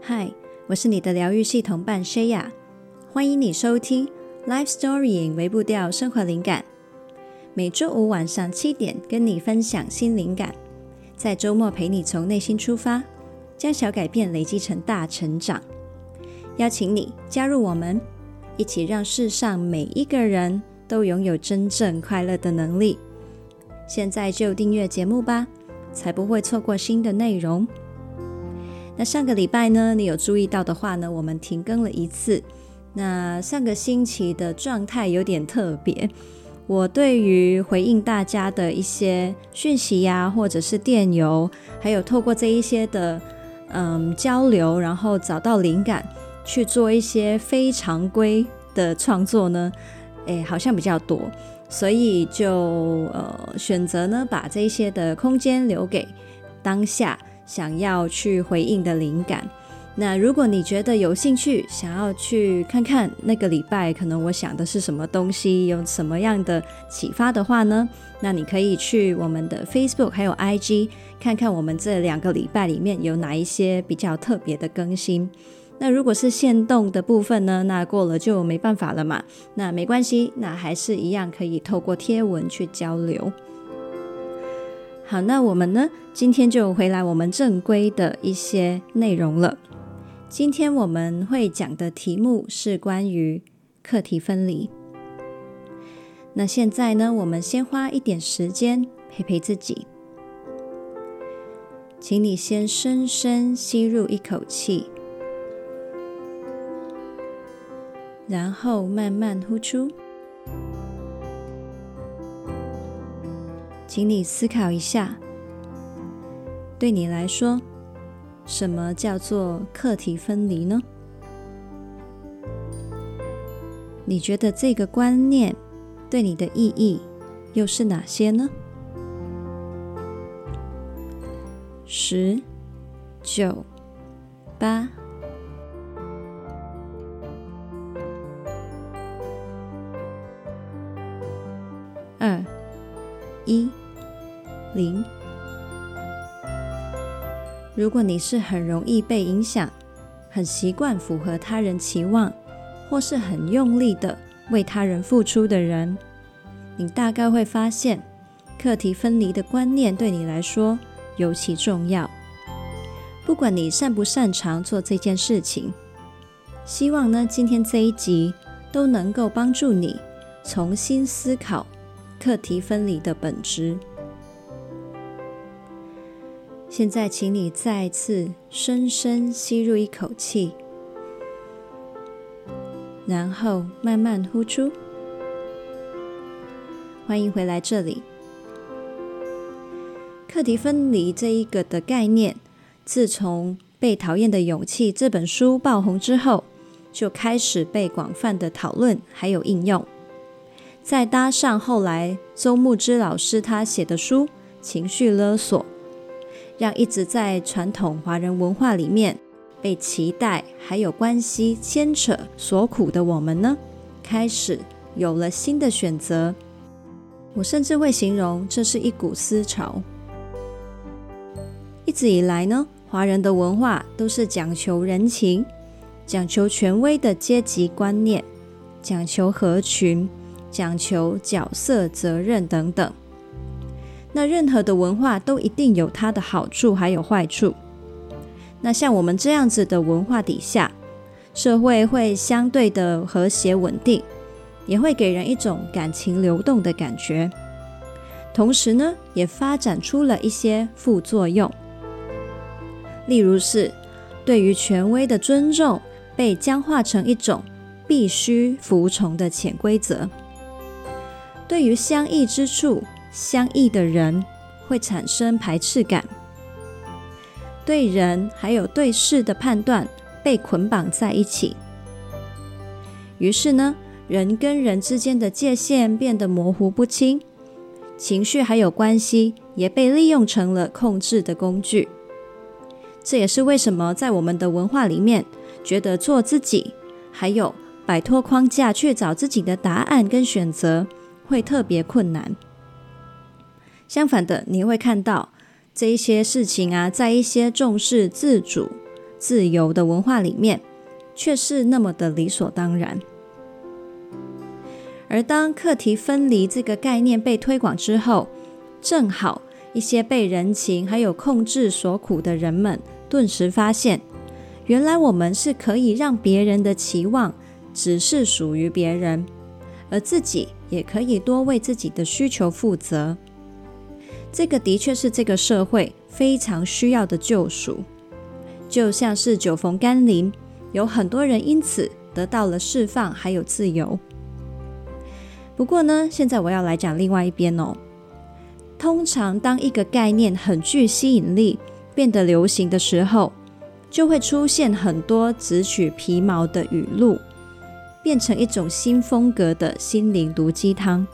嗨，我是你的疗愈系统伴 Shaya，欢迎你收听 Life Storying 微步调生活灵感。每周五晚上七点，跟你分享新灵感，在周末陪你从内心出发，将小改变累积成大成长。邀请你加入我们，一起让世上每一个人都拥有真正快乐的能力。现在就订阅节目吧，才不会错过新的内容。那上个礼拜呢，你有注意到的话呢，我们停更了一次。那上个星期的状态有点特别，我对于回应大家的一些讯息呀，或者是电邮，还有透过这一些的嗯交流，然后找到灵感去做一些非常规的创作呢，诶，好像比较多，所以就呃选择呢把这一些的空间留给当下。想要去回应的灵感，那如果你觉得有兴趣，想要去看看那个礼拜可能我想的是什么东西，有什么样的启发的话呢？那你可以去我们的 Facebook 还有 IG 看看我们这两个礼拜里面有哪一些比较特别的更新。那如果是限动的部分呢，那过了就没办法了嘛。那没关系，那还是一样可以透过贴文去交流。好，那我们呢，今天就回来我们正规的一些内容了。今天我们会讲的题目是关于课题分离。那现在呢，我们先花一点时间陪陪自己。请你先深深吸入一口气，然后慢慢呼出。请你思考一下，对你来说，什么叫做课题分离呢？你觉得这个观念对你的意义又是哪些呢？十、九、八、如果你是很容易被影响，很习惯符合他人期望，或是很用力的为他人付出的人，你大概会发现，课题分离的观念对你来说尤其重要。不管你擅不擅长做这件事情，希望呢，今天这一集都能够帮助你重新思考课题分离的本质。现在，请你再次深深吸入一口气，然后慢慢呼出。欢迎回来这里。课题分离这一个的概念，自从《被讨厌的勇气》这本书爆红之后，就开始被广泛的讨论还有应用。再搭上后来周慕之老师他写的书《情绪勒索》。让一直在传统华人文化里面被期待还有关系牵扯所苦的我们呢，开始有了新的选择。我甚至会形容这是一股思潮。一直以来呢，华人的文化都是讲求人情，讲求权威的阶级观念，讲求合群，讲求角色责任等等。那任何的文化都一定有它的好处，还有坏处。那像我们这样子的文化底下，社会会相对的和谐稳定，也会给人一种感情流动的感觉。同时呢，也发展出了一些副作用，例如是对于权威的尊重被僵化成一种必须服从的潜规则，对于相异之处。相异的人会产生排斥感，对人还有对事的判断被捆绑在一起，于是呢，人跟人之间的界限变得模糊不清，情绪还有关系也被利用成了控制的工具。这也是为什么在我们的文化里面，觉得做自己，还有摆脱框架去找自己的答案跟选择，会特别困难。相反的，你会看到这一些事情啊，在一些重视自主、自由的文化里面，却是那么的理所当然。而当课题分离这个概念被推广之后，正好一些被人情还有控制所苦的人们，顿时发现，原来我们是可以让别人的期望只是属于别人，而自己也可以多为自己的需求负责。这个的确是这个社会非常需要的救赎，就像是酒逢甘霖，有很多人因此得到了释放还有自由。不过呢，现在我要来讲另外一边哦。通常当一个概念很具吸引力，变得流行的时候，就会出现很多只取皮毛的语录，变成一种新风格的心灵毒鸡汤。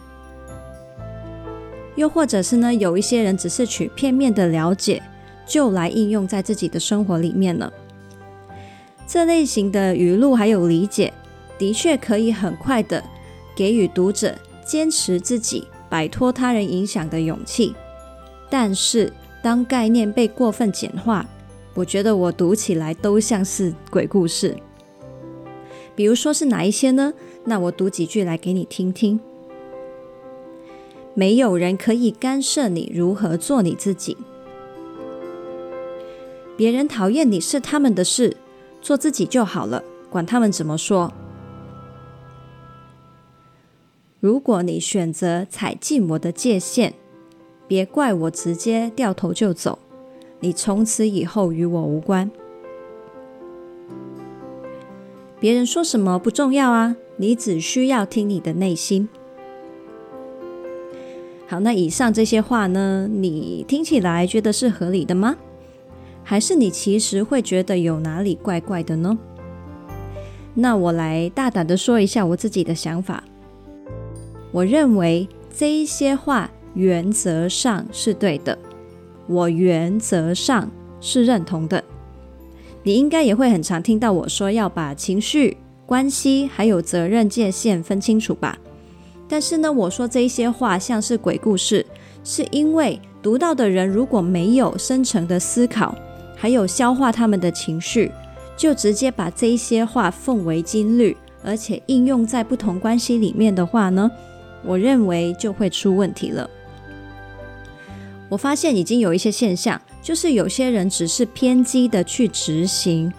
又或者是呢，有一些人只是取片面的了解，就来应用在自己的生活里面了。这类型的语录还有理解，的确可以很快的。给予读者坚持自己、摆脱他人影响的勇气，但是当概念被过分简化，我觉得我读起来都像是鬼故事。比如说是哪一些呢？那我读几句来给你听听。没有人可以干涉你如何做你自己。别人讨厌你是他们的事，做自己就好了，管他们怎么说。如果你选择踩进我的界限，别怪我直接掉头就走。你从此以后与我无关。别人说什么不重要啊，你只需要听你的内心。好，那以上这些话呢，你听起来觉得是合理的吗？还是你其实会觉得有哪里怪怪的呢？那我来大胆的说一下我自己的想法。我认为这一些话原则上是对的，我原则上是认同的。你应该也会很常听到我说要把情绪、关系还有责任界限分清楚吧？但是呢，我说这些话像是鬼故事，是因为读到的人如果没有深层的思考，还有消化他们的情绪，就直接把这些话奉为金律，而且应用在不同关系里面的话呢，我认为就会出问题了。我发现已经有一些现象，就是有些人只是偏激的去执行，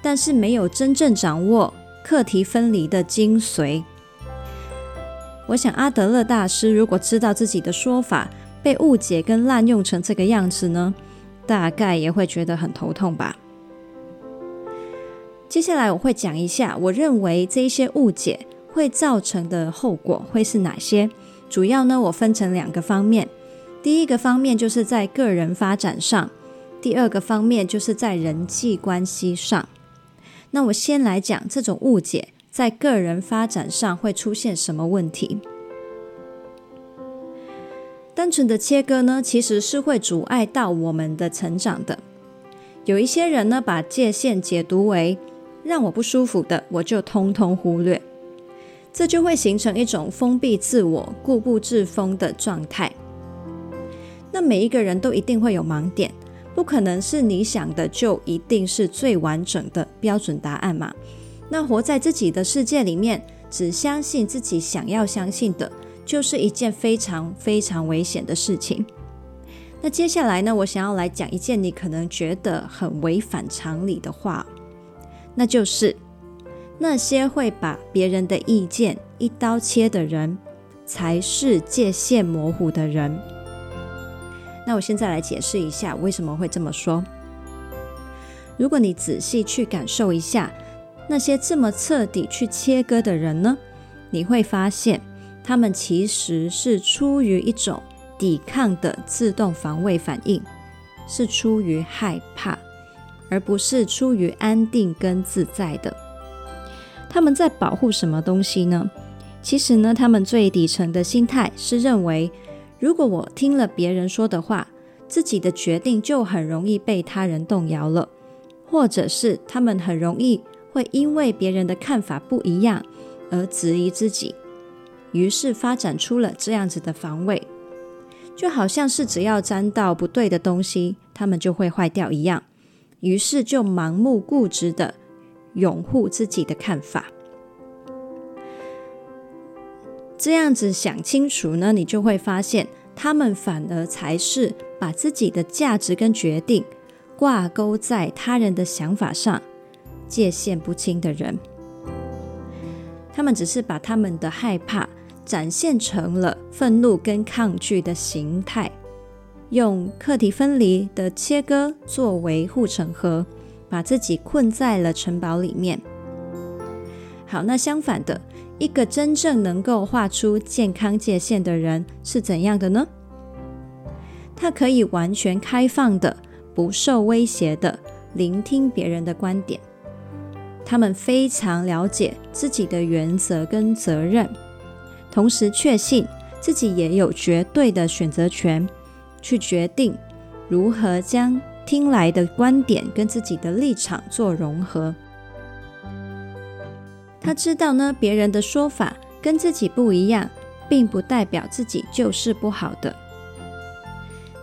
但是没有真正掌握课题分离的精髓。我想阿德勒大师如果知道自己的说法被误解跟滥用成这个样子呢，大概也会觉得很头痛吧。接下来我会讲一下，我认为这一些误解。会造成的后果会是哪些？主要呢，我分成两个方面。第一个方面就是在个人发展上，第二个方面就是在人际关系上。那我先来讲这种误解在个人发展上会出现什么问题。单纯的切割呢，其实是会阻碍到我们的成长的。有一些人呢，把界限解读为让我不舒服的，我就通通忽略。这就会形成一种封闭自我、固步自封的状态。那每一个人都一定会有盲点，不可能是你想的就一定是最完整的标准答案嘛。那活在自己的世界里面，只相信自己想要相信的，就是一件非常非常危险的事情。那接下来呢，我想要来讲一件你可能觉得很违反常理的话，那就是。那些会把别人的意见一刀切的人，才是界限模糊的人。那我现在来解释一下为什么会这么说。如果你仔细去感受一下，那些这么彻底去切割的人呢，你会发现，他们其实是出于一种抵抗的自动防卫反应，是出于害怕，而不是出于安定跟自在的。他们在保护什么东西呢？其实呢，他们最底层的心态是认为，如果我听了别人说的话，自己的决定就很容易被他人动摇了，或者是他们很容易会因为别人的看法不一样而质疑自己，于是发展出了这样子的防卫，就好像是只要沾到不对的东西，他们就会坏掉一样。于是就盲目固执的拥护自己的看法。这样子想清楚呢，你就会发现，他们反而才是把自己的价值跟决定挂钩在他人的想法上，界限不清的人。他们只是把他们的害怕展现成了愤怒跟抗拒的形态，用课题分离的切割作为护城河，把自己困在了城堡里面。好，那相反的。一个真正能够画出健康界限的人是怎样的呢？他可以完全开放的、不受威胁的聆听别人的观点。他们非常了解自己的原则跟责任，同时确信自己也有绝对的选择权，去决定如何将听来的观点跟自己的立场做融合。他知道呢，别人的说法跟自己不一样，并不代表自己就是不好的。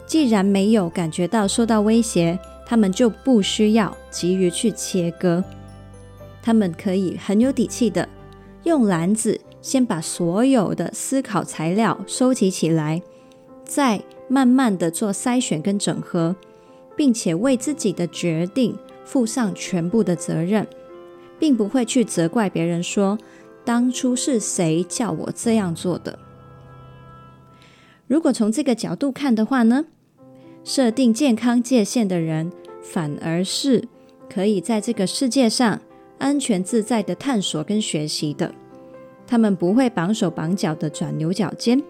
既然没有感觉到受到威胁，他们就不需要急于去切割。他们可以很有底气的用篮子先把所有的思考材料收集起来，再慢慢的做筛选跟整合，并且为自己的决定负上全部的责任。并不会去责怪别人说，当初是谁叫我这样做的。如果从这个角度看的话呢，设定健康界限的人，反而是可以在这个世界上安全自在的探索跟学习的。他们不会绑手绑脚的转牛角尖。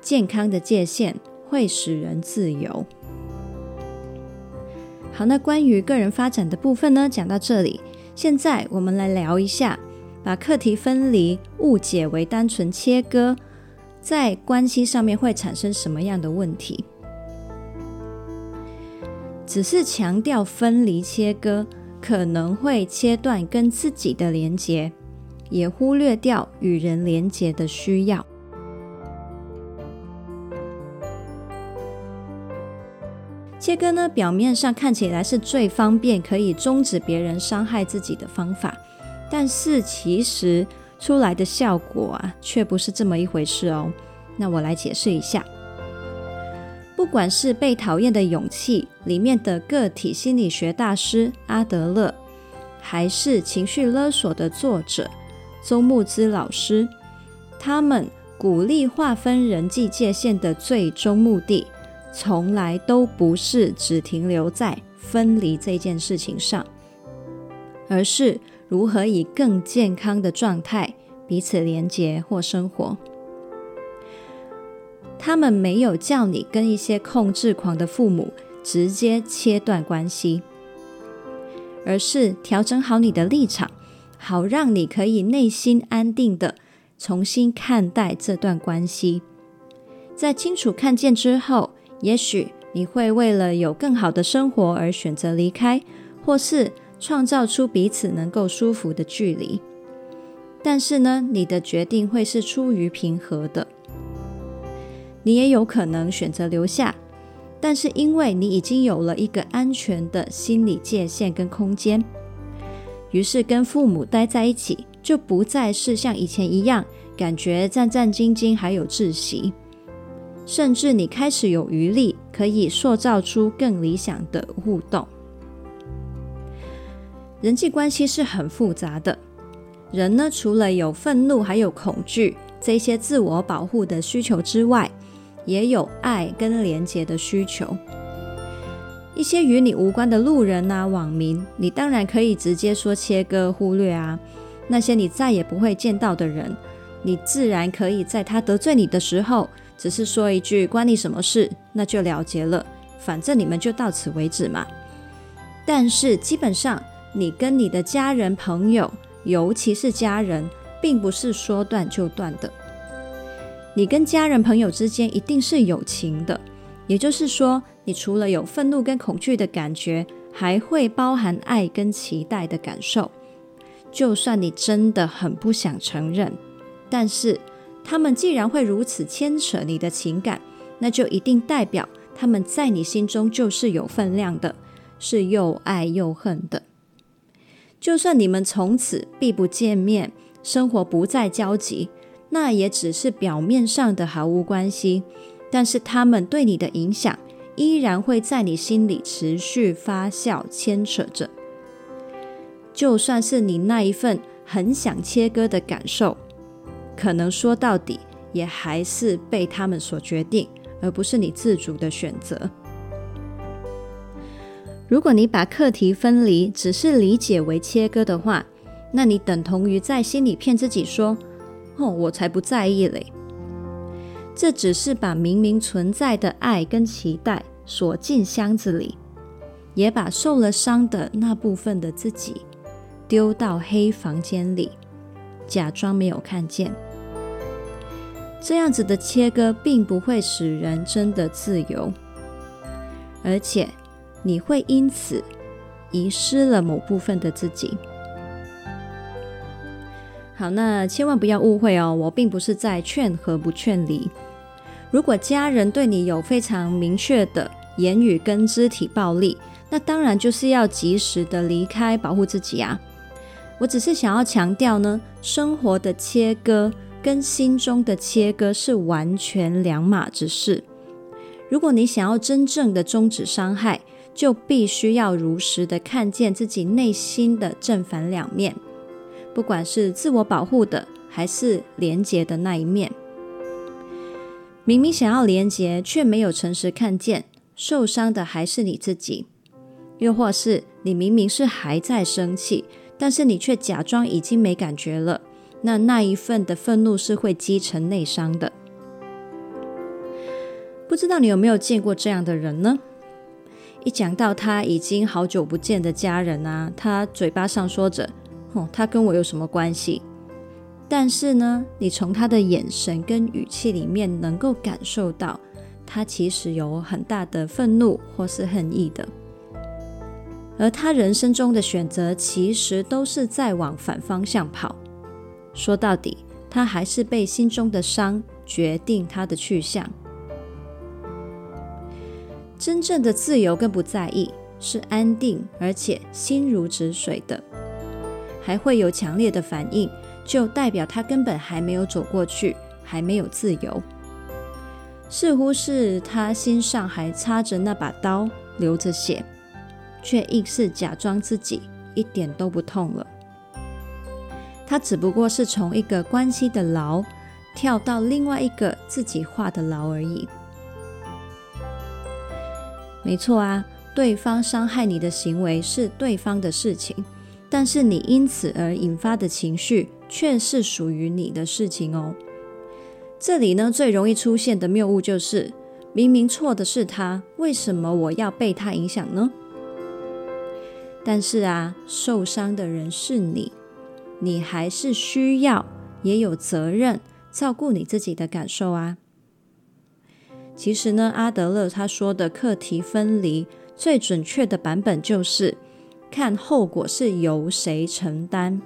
健康的界限会使人自由。好，那关于个人发展的部分呢，讲到这里。现在我们来聊一下，把课题分离误解为单纯切割，在关系上面会产生什么样的问题？只是强调分离切割，可能会切断跟自己的连结，也忽略掉与人连结的需要。切割呢，表面上看起来是最方便可以终止别人伤害自己的方法，但是其实出来的效果啊，却不是这么一回事哦。那我来解释一下，不管是被讨厌的勇气里面的个体心理学大师阿德勒，还是情绪勒索的作者周慕之老师，他们鼓励划分人际界限的最终目的。从来都不是只停留在分离这件事情上，而是如何以更健康的状态彼此连结或生活。他们没有叫你跟一些控制狂的父母直接切断关系，而是调整好你的立场，好让你可以内心安定的重新看待这段关系。在清楚看见之后，也许你会为了有更好的生活而选择离开，或是创造出彼此能够舒服的距离。但是呢，你的决定会是出于平和的。你也有可能选择留下，但是因为你已经有了一个安全的心理界限跟空间，于是跟父母待在一起，就不再是像以前一样感觉战战兢兢，还有窒息。甚至你开始有余力，可以塑造出更理想的互动。人际关系是很复杂的，人呢，除了有愤怒，还有恐惧这些自我保护的需求之外，也有爱跟连结的需求。一些与你无关的路人啊、网民，你当然可以直接说切割、忽略啊。那些你再也不会见到的人，你自然可以在他得罪你的时候。只是说一句关你什么事，那就了结了，反正你们就到此为止嘛。但是基本上，你跟你的家人朋友，尤其是家人，并不是说断就断的。你跟家人朋友之间一定是有情的，也就是说，你除了有愤怒跟恐惧的感觉，还会包含爱跟期待的感受。就算你真的很不想承认，但是。他们既然会如此牵扯你的情感，那就一定代表他们在你心中就是有分量的，是又爱又恨的。就算你们从此必不见面，生活不再交集，那也只是表面上的毫无关系。但是他们对你的影响，依然会在你心里持续发酵牵扯着。就算是你那一份很想切割的感受，可能说到底也还是被他们所决定，而不是你自主的选择。如果你把课题分离只是理解为切割的话，那你等同于在心里骗自己说：“我才不在意嘞。”这只是把明明存在的爱跟期待锁进箱子里，也把受了伤的那部分的自己丢到黑房间里，假装没有看见。这样子的切割并不会使人真的自由，而且你会因此遗失了某部分的自己。好，那千万不要误会哦，我并不是在劝和不劝离。如果家人对你有非常明确的言语跟肢体暴力，那当然就是要及时的离开，保护自己啊。我只是想要强调呢，生活的切割跟心中的切割是完全两码子事。如果你想要真正的终止伤害，就必须要如实的看见自己内心的正反两面，不管是自我保护的，还是连结的那一面。明明想要连结，却没有诚实看见，受伤的还是你自己；又或是你明明是还在生气，但是你却假装已经没感觉了，那那一份的愤怒是会积成内伤的。不知道你有没有见过这样的人呢？一讲到他已经好久不见的家人啊，他嘴巴上说着：“哦，他跟我有什么关系？”但是呢，你从他的眼神跟语气里面能够感受到，他其实有很大的愤怒或是恨意的。而他人生中的选择，其实都是在往反方向跑。说到底，他还是被心中的伤决定他的去向。真正的自由跟不在意，是安定而且心如止水的，还会有强烈的反应。就代表他根本还没有走过去，还没有自由，似乎是他心上还插着那把刀，流着血，却硬是假装自己一点都不痛了。他只不过是从一个关系的牢跳到另外一个自己画的牢而已。没错啊，对方伤害你的行为是对方的事情，但是你因此而引发的情绪。却是属于你的事情哦。这里呢，最容易出现的谬误就是，明明错的是他，为什么我要被他影响呢？但是啊，受伤的人是你，你还是需要也有责任照顾你自己的感受啊。其实呢，阿德勒他说的课题分离，最准确的版本就是看后果是由谁承担。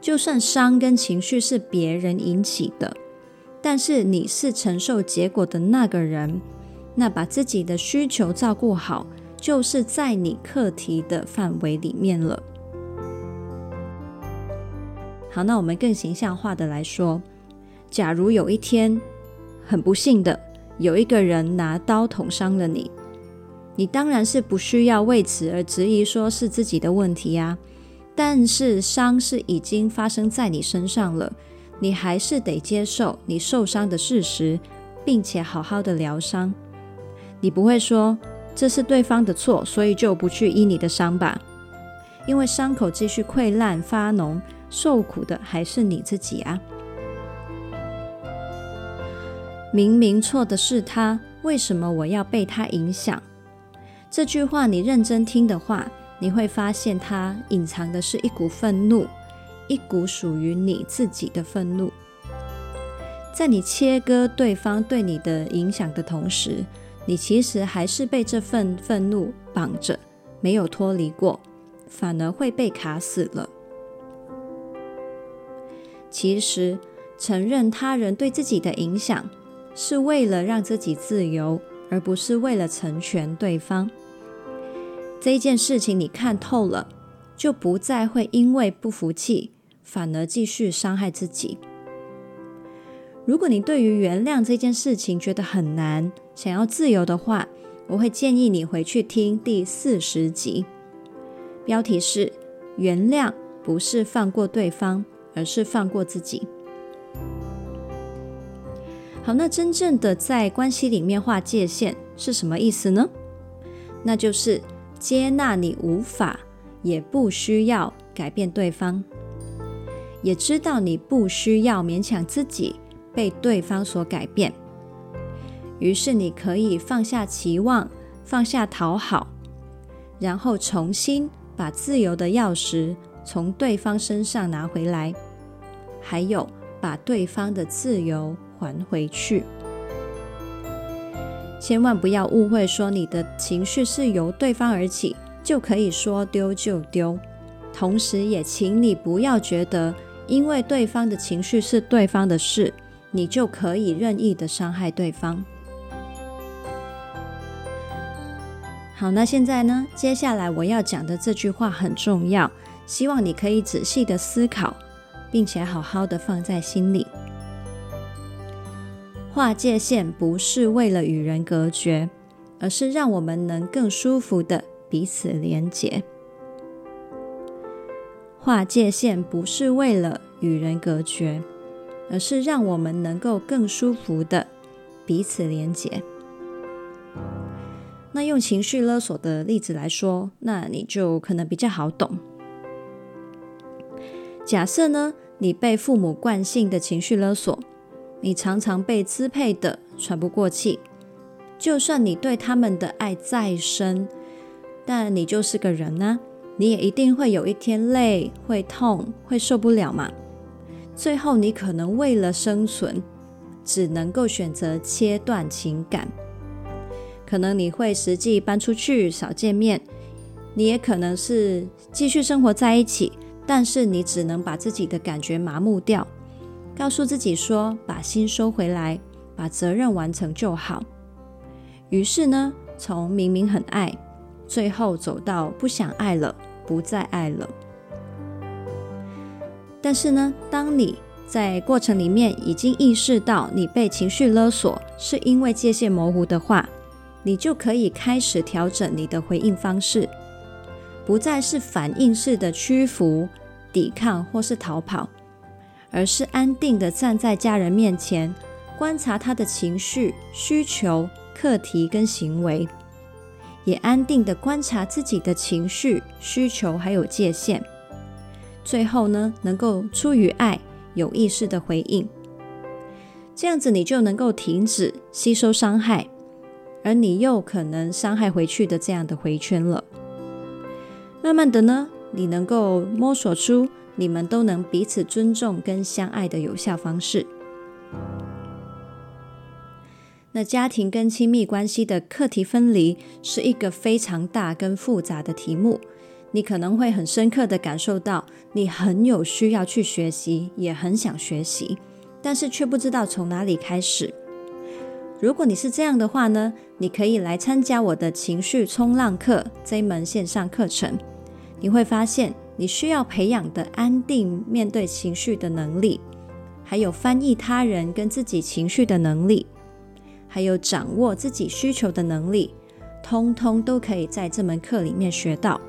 就算伤跟情绪是别人引起的，但是你是承受结果的那个人，那把自己的需求照顾好，就是在你课题的范围里面了。好，那我们更形象化的来说，假如有一天很不幸的有一个人拿刀捅伤了你，你当然是不需要为此而质疑说是自己的问题呀。但是伤是已经发生在你身上了，你还是得接受你受伤的事实，并且好好的疗伤。你不会说这是对方的错，所以就不去医你的伤吧？因为伤口继续溃烂发脓，受苦的还是你自己啊！明明错的是他，为什么我要被他影响？这句话你认真听的话。你会发现，它隐藏的是一股愤怒，一股属于你自己的愤怒。在你切割对方对你的影响的同时，你其实还是被这份愤怒绑着，没有脱离过，反而会被卡死了。其实，承认他人对自己的影响，是为了让自己自由，而不是为了成全对方。这件事情你看透了，就不再会因为不服气，反而继续伤害自己。如果你对于原谅这件事情觉得很难，想要自由的话，我会建议你回去听第四十集，标题是“原谅不是放过对方，而是放过自己”。好，那真正的在关系里面划界限是什么意思呢？那就是接纳你无法也不需要改变对方，也知道你不需要勉强自己被对方所改变。于是你可以放下期望，放下讨好，然后重新把自由的钥匙从对方身上拿回来，还有把对方的自由还回去，千万不要误会，说你的情绪是由对方而起，就可以说丢就丢。同时，也请你不要觉得，因为对方的情绪是对方的事，你就可以任意的伤害对方。好，那现在呢？接下来我要讲的这句话很重要，希望你可以仔细的思考，并且好好的放在心里。划界线不是为了与人隔绝，而是让我们能更舒服的彼此连结。划界线不是为了与人隔绝，而是让我们能够更舒服的彼此连结。那用情绪勒索的例子来说，那你就可能比较好懂。假设呢，你被父母惯性的情绪勒索。你常常被支配的喘不过气，就算你对他们的爱再深，但你就是个人呢、啊，你也一定会有一天累、会痛、会受不了嘛。最后，你可能为了生存，只能够选择切断情感。可能你会实际搬出去，少见面；你也可能是继续生活在一起，但是你只能把自己的感觉麻木掉。告诉自己说：“把心收回来，把责任完成就好。”于是呢，从明明很爱，最后走到不想爱了，不再爱了。但是呢，当你在过程里面已经意识到你被情绪勒索是因为界限模糊的话，你就可以开始调整你的回应方式，不再是反应式的屈服、抵抗或是逃跑。而是安定地站在家人面前，观察他的情绪、需求、课题跟行为，也安定地观察自己的情绪、需求还有界限。最后呢，能够出于爱，有意识地回应，这样子你就能够停止吸收伤害，而你又可能伤害回去的这样的回圈了。慢慢的呢，你能够摸索出。你们都能彼此尊重跟相爱的有效方式。那家庭跟亲密关系的课题分离是一个非常大跟复杂的题目，你可能会很深刻的感受到，你很有需要去学习，也很想学习，但是却不知道从哪里开始。如果你是这样的话呢，你可以来参加我的情绪冲浪课这一门线上课程，你会发现。你需要培养的安定面对情绪的能力，还有翻译他人跟自己情绪的能力，还有掌握自己需求的能力，通通都可以在这门课里面学到。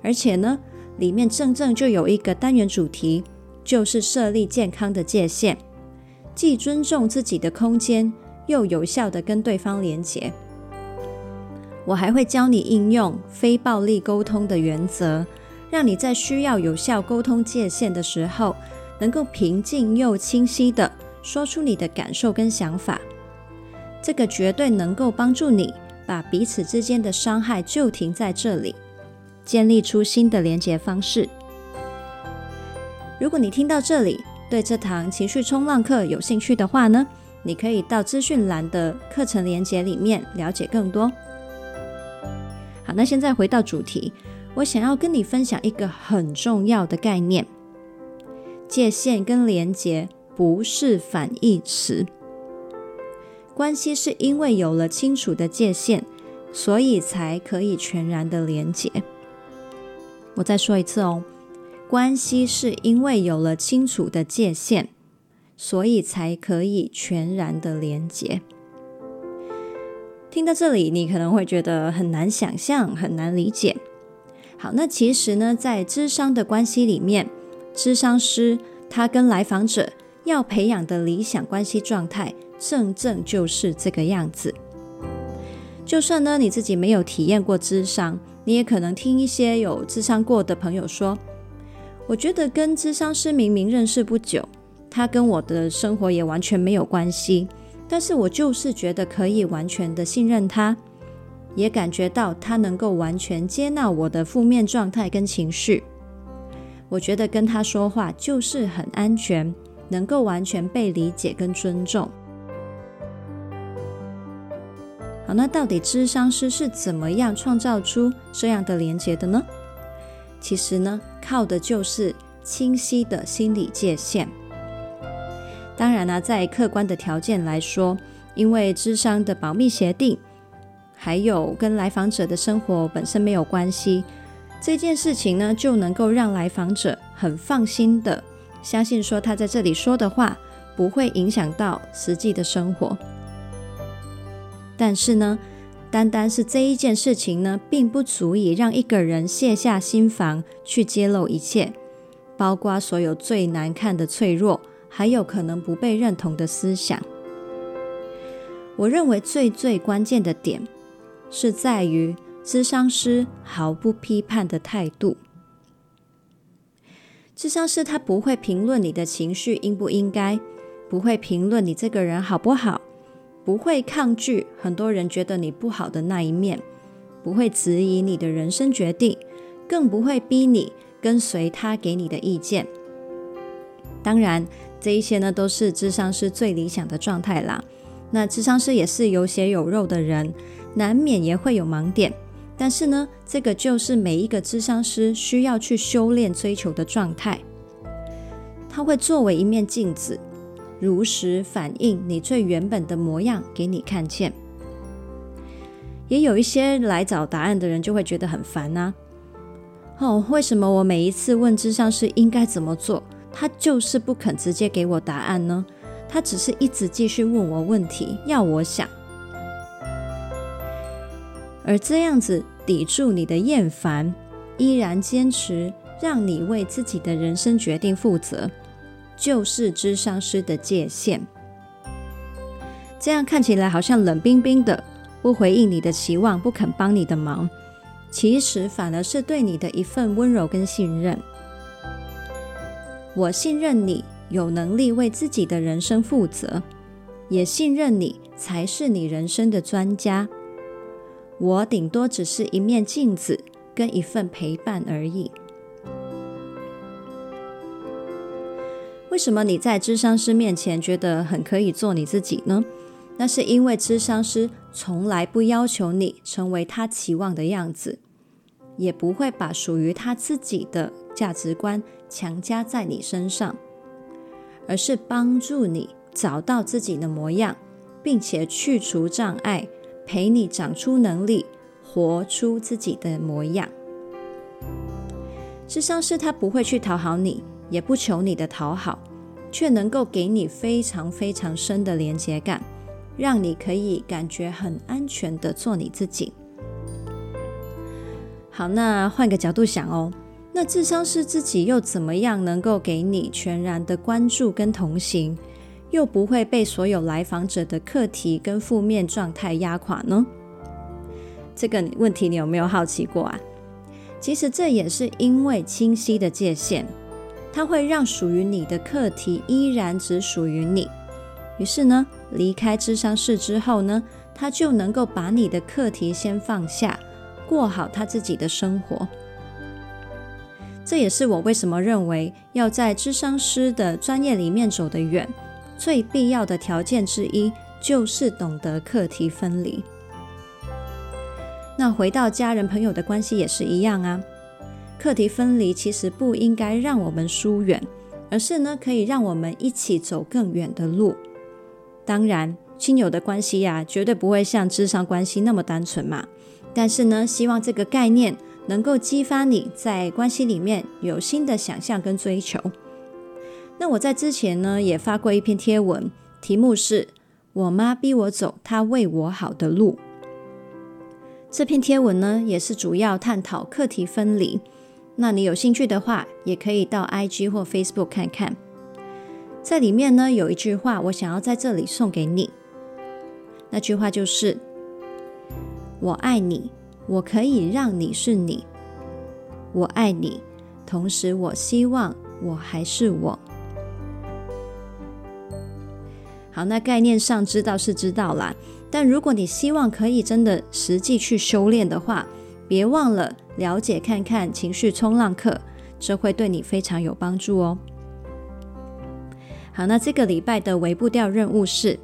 而且呢，里面正正就有一个单元主题，就是设立健康的界限，既尊重自己的空间，又有效地跟对方连接。我还会教你应用非暴力沟通的原则。让你在需要有效沟通界限的时候，能够平静又清晰地说出你的感受跟想法。这个绝对能够帮助你把彼此之间的伤害就停在这里，建立出新的连接方式。如果你听到这里，对这堂情绪冲浪课有兴趣的话呢，你可以到资讯栏的课程连接里面了解更多。好，那现在回到主题。我想要跟你分享一个很重要的概念：界限跟连结不是反义词。关系是因为有了清楚的界限，所以才可以全然的连结。我再说一次哦，关系是因为有了清楚的界限，所以才可以全然的连结。听到这里，你可能会觉得很难想象，很难理解。好，那其实呢，在咨商的关系里面，咨商师他跟来访者要培养的理想关系状态，正正就是这个样子。就算呢，你自己没有体验过咨商，你也可能听一些有咨商过的朋友说，我觉得跟咨商师明明认识不久，他跟我的生活也完全没有关系，但是我就是觉得可以完全的信任他。也感觉到他能够完全接纳我的负面状态跟情绪，我觉得跟他说话就是很安全，能够完全被理解跟尊重。好，那到底智商师是怎么样创造出这样的连接的呢？其实呢，靠的就是清晰的心理界限。当然呢，在客观的条件来说，因为智商的保密协定。还有跟来访者的生活本身没有关系，这件事情呢，就能够让来访者很放心的相信说他在这里说的话不会影响到实际的生活。但是呢，单单是这一件事情呢，并不足以让一个人卸下心防去揭露一切，包括所有最难看的脆弱，还有可能不被认同的思想。我认为最最关键的点。是在于咨商师毫不批判的态度。咨商师他不会评论你的情绪应不应该，不会评论你这个人好不好，不会抗拒很多人觉得你不好的那一面，不会质疑你的人生决定，更不会逼你跟随他给你的意见。当然，这一些呢都是咨商师最理想的状态啦。那智商师也是有血有肉的人。难免也会有盲点，但是呢，这个就是每一个咨商师需要去修炼追求的状态。它会作为一面镜子，如实反映你最原本的模样给你看见。也有一些来找答案的人就会觉得很烦啊，哦，为什么我每一次问咨商师应该怎么做，他就是不肯直接给我答案呢？他只是一直继续问我问题，要我想。而这样子抵住你的厌烦，依然坚持让你为自己的人生决定负责，就是智商师的界限。这样看起来好像冷冰冰的，不回应你的期望，不肯帮你的忙，其实反而是对你的一份温柔跟信任。我信任你有能力为自己的人生负责，也信任你才是你人生的专家。我顶多只是一面镜子跟一份陪伴而已。为什么你在智商师面前觉得很可以做你自己呢？那是因为智商师从来不要求你成为他期望的样子，也不会把属于他自己的价值观强加在你身上，而是帮助你找到自己的模样，并且去除障碍。陪你长出能力，活出自己的模样。智商师他不会去讨好你，也不求你的讨好，却能够给你非常非常深的连接感，让你可以感觉很安全的做你自己。好，那换个角度想哦，那智商师自己又怎么样能够给你全然的关注跟同行？又不会被所有来访者的课题跟负面状态压垮呢？这个问题你有没有好奇过啊？其实这也是因为清晰的界限，它会让属于你的课题依然只属于你。于是呢，离开智商室之后呢，他就能够把你的课题先放下，过好他自己的生活。这也是我为什么认为要在智商师的专业里面走得远。最必要的条件之一就是懂得课题分离。那回到家人朋友的关系也是一样啊。课题分离其实不应该让我们疏远，而是呢可以让我们一起走更远的路。当然，亲友的关系呀、绝对不会像智商关系那么单纯嘛。但是呢，希望这个概念能够激发你在关系里面有新的想象跟追求。那我在之前呢，也发过一篇贴文，题目是“我妈逼我走她为我好的路”。这篇贴文呢，也是主要探讨课题分离。那你有兴趣的话，也可以到 IG 或 Facebook 看看。在里面呢，有一句话，我想要在这里送给你。那句话就是：“我爱你，我可以让你是你。我爱你，同时我希望我还是我。”好，那概念上知道是知道啦。但如果你希望可以真的实际去修炼的话，别忘了了解看看情绪冲浪课，这会对你非常有帮助哦。好，那这个礼拜的微步调任务是，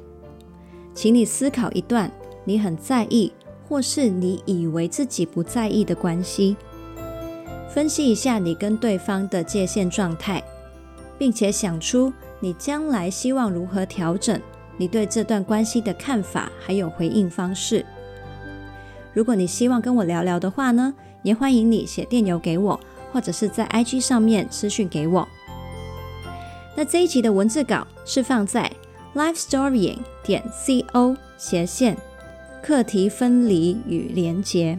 请你思考一段你很在意，或是你以为自己不在意的关系，分析一下你跟对方的界限状态，并且想出你将来希望如何调整。你对这段关系的看法，还有回应方式。如果你希望跟我聊聊的话呢，也欢迎你写电邮给我，或者是在 IG 上面私讯给我。那这一集的文字稿是放在 lifestorying 点 co 斜线课题分离与连结。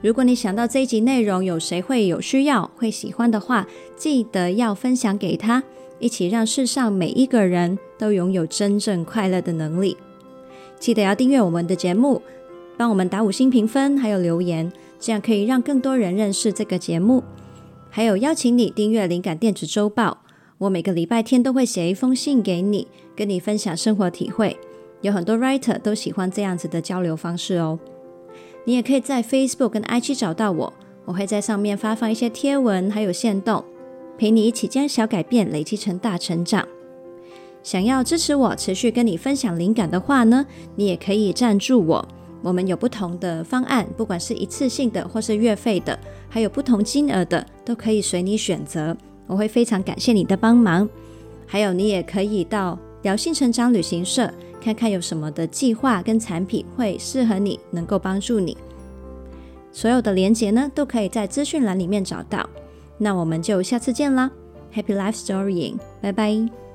如果你想到这一集内容有谁会有需要、会喜欢的话，记得要分享给他。一起让世上每一个人都拥有真正快乐的能力。记得要订阅我们的节目，帮我们打五星评分，还有留言，这样可以让更多人认识这个节目。还有邀请你订阅灵感电子周报，我每个礼拜天都会写一封信给你，跟你分享生活体会。有很多 writer 都喜欢这样子的交流方式哦。你也可以在 Facebook 跟 IG 找到我，我会在上面发放一些贴文，还有线动。陪你一起将小改变累积成大成长。想要支持我持续跟你分享灵感的话呢，你也可以赞助我。我们有不同的方案，不管是一次性的或是月费的，还有不同金额的，都可以随你选择。我会非常感谢你的帮忙。还有，你也可以到疗心成长旅行社看看有什么的计划跟产品会适合你，能够帮助你。所有的连结呢，都可以在资讯栏里面找到。那我们就下次见啦，Happy Life Storying，拜拜。